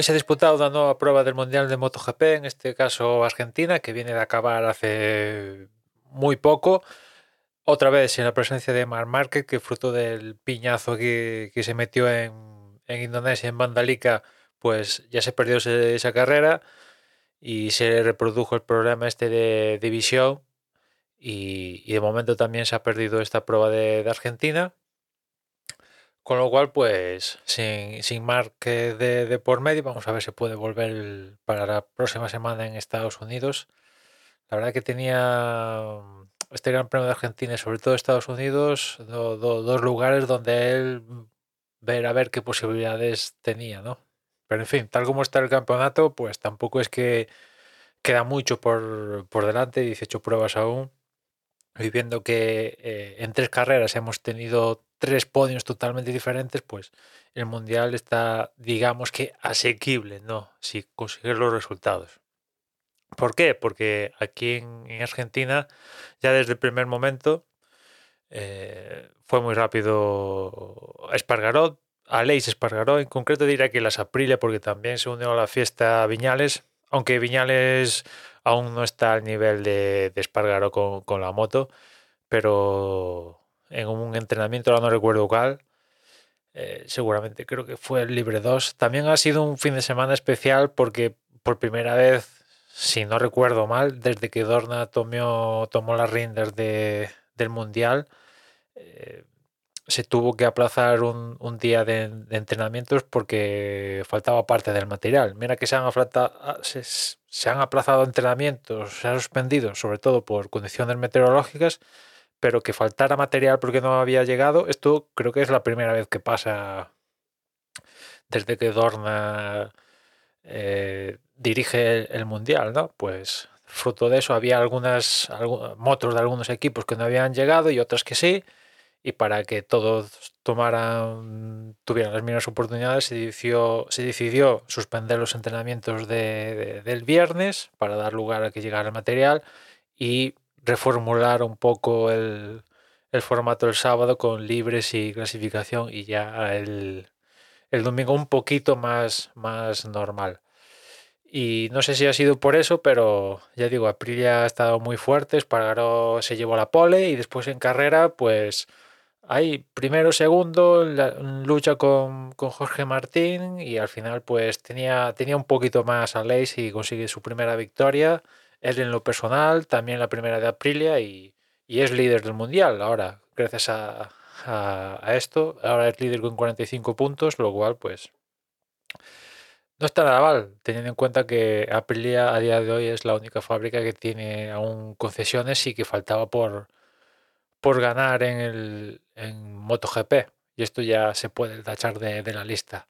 Hoy se ha disputado una nueva prueba del Mundial de MotoGP, en este caso Argentina, que viene de acabar hace muy poco. Otra vez en la presencia de Mar Márquez, que fruto del piñazo que, que se metió en, en, Indonesia, en Bandalica, pues ya se perdió esa carrera y se reprodujo el problema este de división. Y, y, de momento también se ha perdido esta prueba de Argentina. Con lo cual, pues sin, sin marque de, de, por medio, vamos a ver si puede volver para la próxima semana en Estados Unidos. La verdad que tenía este Gran Premio de Argentina y sobre todo Estados Unidos, do, do, dos lugares donde él ver a ver qué posibilidades tenía, ¿no? Pero en fin, tal como está el campeonato, pues tampoco es que queda mucho por, por delante, 18 pruebas aún. Y viendo que eh, en tres carreras hemos tenido tres podios totalmente diferentes, pues el mundial está, digamos que, asequible, ¿no? Si consigues los resultados. ¿Por qué? Porque aquí en, en Argentina, ya desde el primer momento, eh, fue muy rápido Espargaró, Aleix Espargaró, en concreto diría que las Aprilia, porque también se unió a la fiesta Viñales, aunque Viñales aún no está al nivel de, de Espargaró con la moto, pero en un entrenamiento, ahora no recuerdo cuál, eh, seguramente creo que fue el Libre 2. También ha sido un fin de semana especial porque por primera vez, si no recuerdo mal, desde que Dorna tomó, tomó las riendas de, del Mundial, eh, se tuvo que aplazar un, un día de, de, entrenamientos porque faltaba parte del material. Mira que se han, aflata, se, se han aplazado entrenamientos, se han suspendido, sobre todo por condiciones meteorológicas, pero que faltara material porque no había llegado, esto creo que es la primera vez que pasa desde que Dorna eh, dirige el, Mundial, ¿no? Pues fruto de eso había algunas motos de algunos equipos que no habían llegado y otras que sí, y para que todos tomaran, tuvieran las mismas oportunidades, se decidió, se decidió suspender los entrenamientos de, de, del viernes para dar lugar a que llegara el material y reformular un poco el, el, formato del sábado con libres y clasificación y ya el, el domingo un poquito más, más normal. Y no sé si ha sido por eso, pero ya digo, Aprilia ha estado muy fuerte, Espargaró se llevó la pole y después en carrera, pues hay primero, segundo, la, lucha con, con, Jorge Martín y al final pues tenía, tenía un poquito más a Leis y consigue su primera victoria él en lo personal, también la primera de Aprilia y, y es líder del mundial ahora, gracias a, a, a, esto. Ahora es líder con 45 puntos, lo cual pues no está nada mal, teniendo en cuenta que Aprilia a día de hoy es la única fábrica que tiene aún concesiones y que faltaba por, por ganar en, el, en MotoGP. Y esto ya se puede tachar de, de la lista.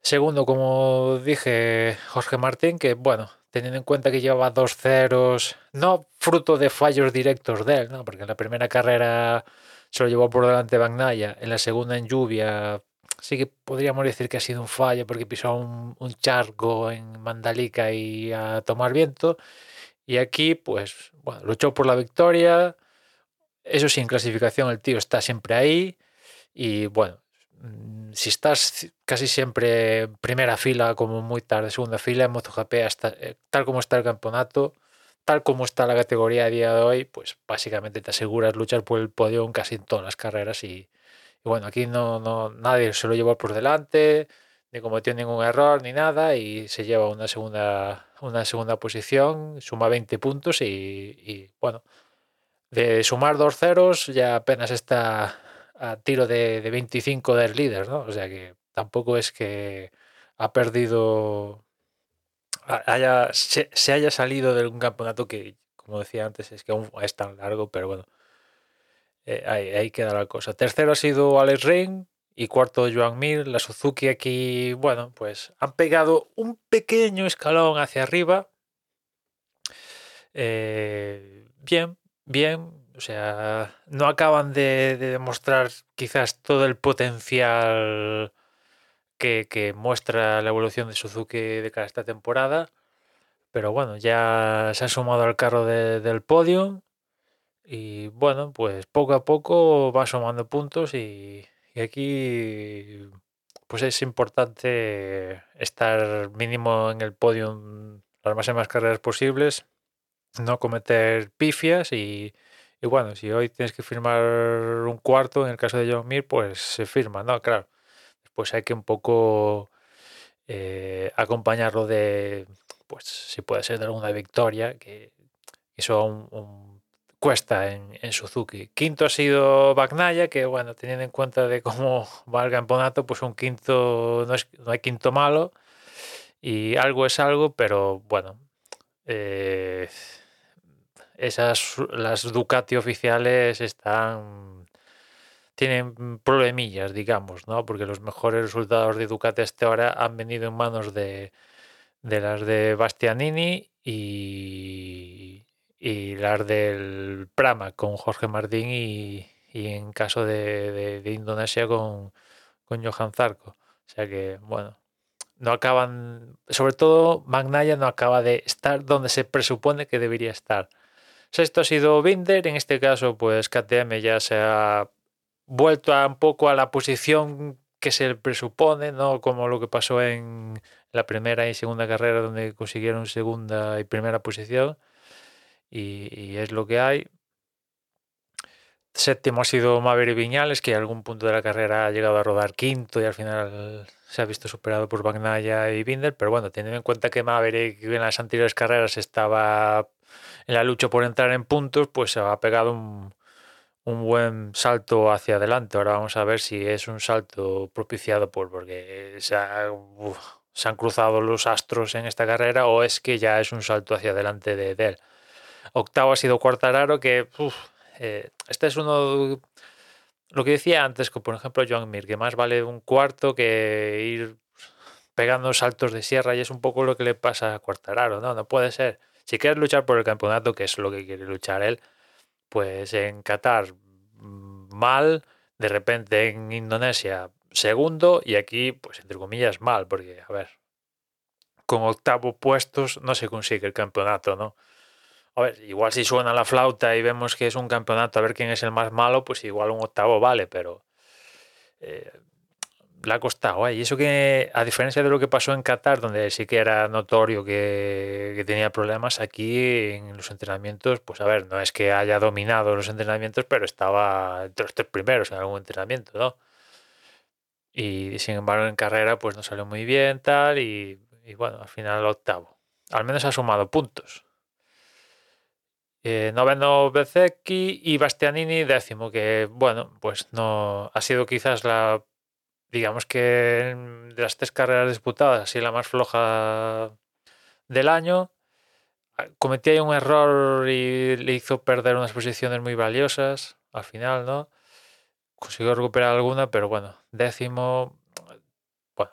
Segundo, como dije, Jorge Martín, que bueno, teniendo en cuenta que llevaba dos ceros, no fruto de fallos directos de él, ¿no? porque en la primera carrera se lo llevó por delante Bagnaya, en la segunda en lluvia. Sí que podríamos decir que ha sido un fallo porque pisó un, un charco en Mandalika y a tomar viento, y aquí pues bueno, luchó por la victoria, eso sí, en clasificación el tío está siempre ahí, y bueno, si estás casi siempre primera fila, como muy tarde, segunda fila en MotoGP, hasta, eh, tal como está el campeonato, tal como está la categoría a día de hoy, pues básicamente te aseguras luchar por el podio en casi todas las carreras y, bueno, aquí no, no nadie se lo llevó por delante, ni cometió ningún error ni nada y se lleva una segunda, una segunda posición, suma 20 puntos y bueno, de sumar dos ceros ya apenas está a tiro de, de 25 del líder, ¿no? O sea que tampoco es que ha perdido, haya, se, haya salido de un campeonato que, como decía antes, es que aún es tan largo, pero bueno, eh, ahí, ahí, queda la cosa. Tercero ha sido Alex Ring y cuarto Joan Mir. La Suzuki aquí, bueno, pues han pegado un pequeño escalón hacia arriba. Eh, bien, bien, o sea, no acaban de, de demostrar quizás todo el potencial que, muestra la evolución de Suzuki de cara a esta temporada. Pero bueno, ya se ha sumado al carro de, del podio. Y bueno, pues poco a poco va sumando puntos y, y aquí pues es importante estar mínimo en el podio las máximas carreras posibles, no cometer pifias y, bueno, si hoy tienes que firmar un cuarto, en el caso de John Mir, pues se firma, ¿no? Claro, después hay que un poco eh, acompañarlo de, pues si puede ser de alguna victoria, que eso cuesta en, Suzuki. Quinto ha sido Bagnaya, que bueno, teniendo en cuenta de cómo va el campeonato, pues un quinto no, es, no hay quinto malo y algo es algo, pero bueno, eh, esas las Ducati oficiales están tienen problemillas, digamos, ¿no? Porque los mejores resultados de Ducati hasta ahora han venido en manos de, de las de Bastianini y, y las del Prama con Jorge Martín y, y en caso de, de, Indonesia con, con Johan Zarco. O sea que, bueno, no acaban, sobre todo Magnaya no acaba de estar donde se presupone que debería estar. Sexto ha sido Binder, en este caso pues KTM ya se ha vuelto a un poco a la posición que se presupone, ¿no? Como lo que pasó en la primera y segunda carrera donde consiguieron segunda y primera posición. Y, es lo que hay. Séptimo ha sido Maverick Viñales, que a algún punto de la carrera ha llegado a rodar quinto y al final se ha visto superado por Bagnaya y Binder. Pero bueno, teniendo en cuenta que Maverick en las anteriores carreras estaba en la lucha por entrar en puntos, pues se ha pegado un, un buen salto hacia adelante. Ahora vamos a ver si es un salto propiciado por porque se, han cruzado los astros en esta carrera o es que ya es un salto hacia adelante de, él. Octavo ha sido Cuartararo, que eh, este es uno lo que decía antes, por ejemplo Joan Mir, que más vale un cuarto que ir pegando saltos de sierra y es un poco lo que le pasa a Cuartararo, ¿no? No puede ser. Si quieres luchar por el campeonato, que es lo que quiere luchar él, pues en Qatar mm, mal, de repente en Indonesia segundo y aquí, pues entre comillas, mal, porque, a ver, con octavo puestos no se consigue el campeonato, ¿no? A ver, igual si suena la flauta y vemos que es un campeonato, a ver quién es el más malo, pues igual un octavo vale, pero eh, le ha costado. Y eso que, a diferencia de lo que pasó en Qatar, donde sí que era notorio que, tenía problemas, aquí en los entrenamientos, pues a ver, no es que haya dominado los entrenamientos, pero estaba entre los tres primeros en algún entrenamiento, ¿no? Y sin embargo en carrera pues no salió muy bien, tal, y, bueno, al final octavo. Al menos ha sumado puntos. Eh, noveno Bezecchi y Bastianini décimo, que bueno, pues no ha sido quizás la digamos que de las tres carreras disputadas, así la más floja del año, cometí ahí un error y le hizo perder unas posiciones muy valiosas al final, ¿no? Consiguió recuperar alguna, pero bueno, décimo. Bueno,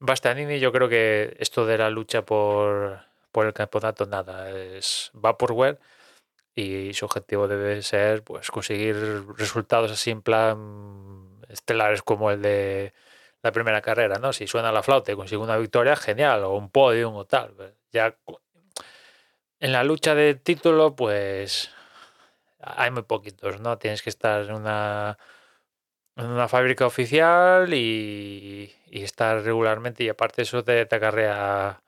Bastianini, yo creo que esto de la lucha por, por el campeonato, nada, es Vaporware y su objetivo debe ser pues conseguir resultados así en plan estelares como el de la primera carrera, ¿no? Si suena la flauta y consigue una victoria, genial, o un podium o tal. Pues ya en la lucha de título, pues hay muy poquitos, ¿no? Tienes que estar en una, en una fábrica oficial y, estar regularmente y aparte eso te, te acarrea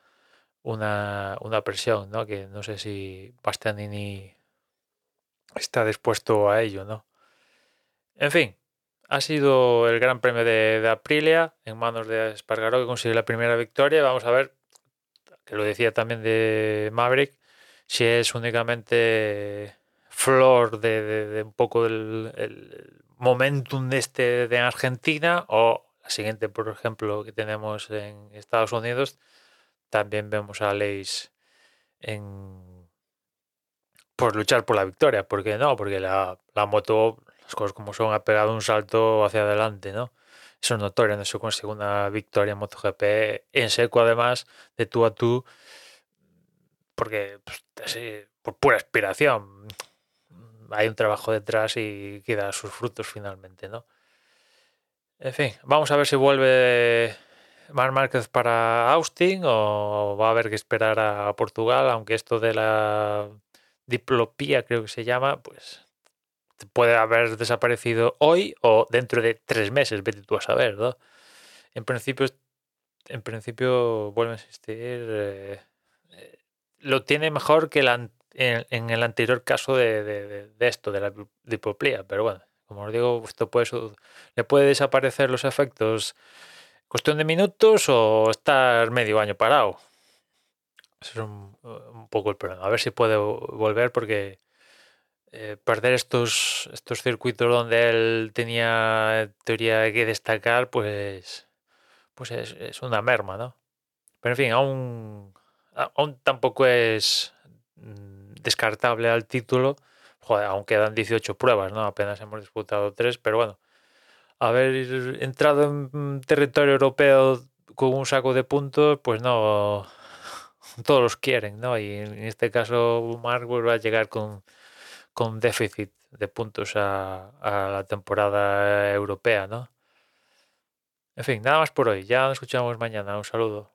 una, una presión, ¿no? Que no sé si Bastianini está dispuesto a ello, ¿no? En fin, ha sido el Gran Premio de, Aprilia en manos de Espargaró que consigue la primera victoria. Vamos a ver, que lo decía también de Maverick, si es únicamente flor de, un poco el momentum de este de Argentina o la siguiente, por ejemplo, que tenemos en Estados Unidos, también vemos a Leis en por luchar por la victoria. ¿Por qué no? Porque la, la moto cosas como son, ha pegado un salto hacia adelante, ¿no? Eso es notorio, no se consigue una victoria en MotoGP en seco, además, de tú a tú, porque pues, por pura aspiración hay un trabajo detrás y queda sus frutos finalmente, ¿no? En fin, vamos a ver si vuelve Mar Márquez para Austin o va a haber que esperar a Portugal, aunque esto de la diplopía creo que se llama, pues puede haber desaparecido hoy o dentro de tres meses, vete tú a saber, ¿no? en principio, en principio, vuelvo a insistir, eh, eh, lo tiene mejor que en, el anterior caso de, esto, de la diplopía. Pero bueno, como os digo, esto puede, le puede desaparecer los efectos cuestión de minutos o estar medio año parado. Es un, poco el problema. A ver si puede volver porque eh, perder estos, estos circuitos donde él tenía teoría que destacar, pues, pues es, una merma, ¿no? Pero en fin, aún, aún tampoco es mm, descartable al título. Joder, aún quedan 18 pruebas, ¿no? Apenas hemos disputado 3, pero bueno, haber entrado en territorio europeo con un saco de puntos, pues no, todos los quieren, ¿no? Y en este caso Mark va a llegar con, con déficit de puntos a, a, la temporada europea, ¿no? En fin, nada más por hoy. Ya nos escuchamos mañana. Un saludo.